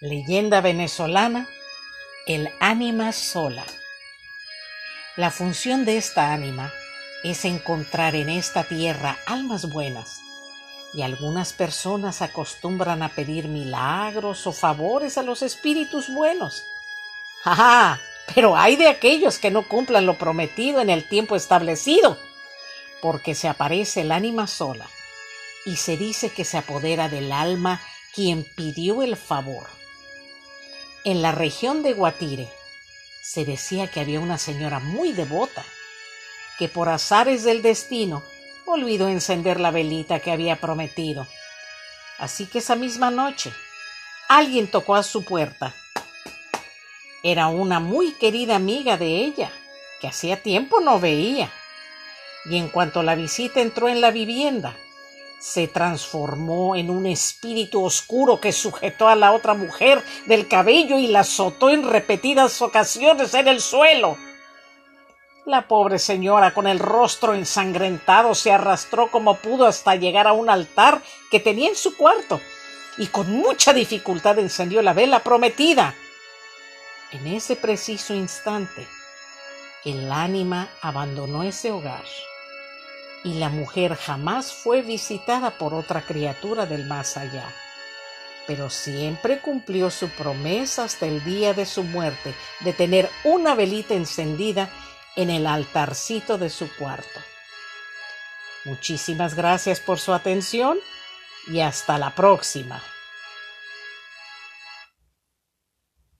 Leyenda venezolana, el ánima sola. La función de esta ánima es encontrar en esta tierra almas buenas, y algunas personas acostumbran a pedir milagros o favores a los espíritus buenos. ¡Ja! Pero hay de aquellos que no cumplan lo prometido en el tiempo establecido, porque se aparece el ánima sola, y se dice que se apodera del alma quien pidió el favor en la región de Guatire se decía que había una señora muy devota que por azares del destino olvidó encender la velita que había prometido. Así que esa misma noche alguien tocó a su puerta. Era una muy querida amiga de ella, que hacía tiempo no veía. Y en cuanto la visita entró en la vivienda, se transformó en un espíritu oscuro que sujetó a la otra mujer del cabello y la azotó en repetidas ocasiones en el suelo. La pobre señora, con el rostro ensangrentado, se arrastró como pudo hasta llegar a un altar que tenía en su cuarto y con mucha dificultad encendió la vela prometida. En ese preciso instante, el ánima abandonó ese hogar y la mujer jamás fue visitada por otra criatura del más allá, pero siempre cumplió su promesa hasta el día de su muerte de tener una velita encendida en el altarcito de su cuarto. Muchísimas gracias por su atención y hasta la próxima.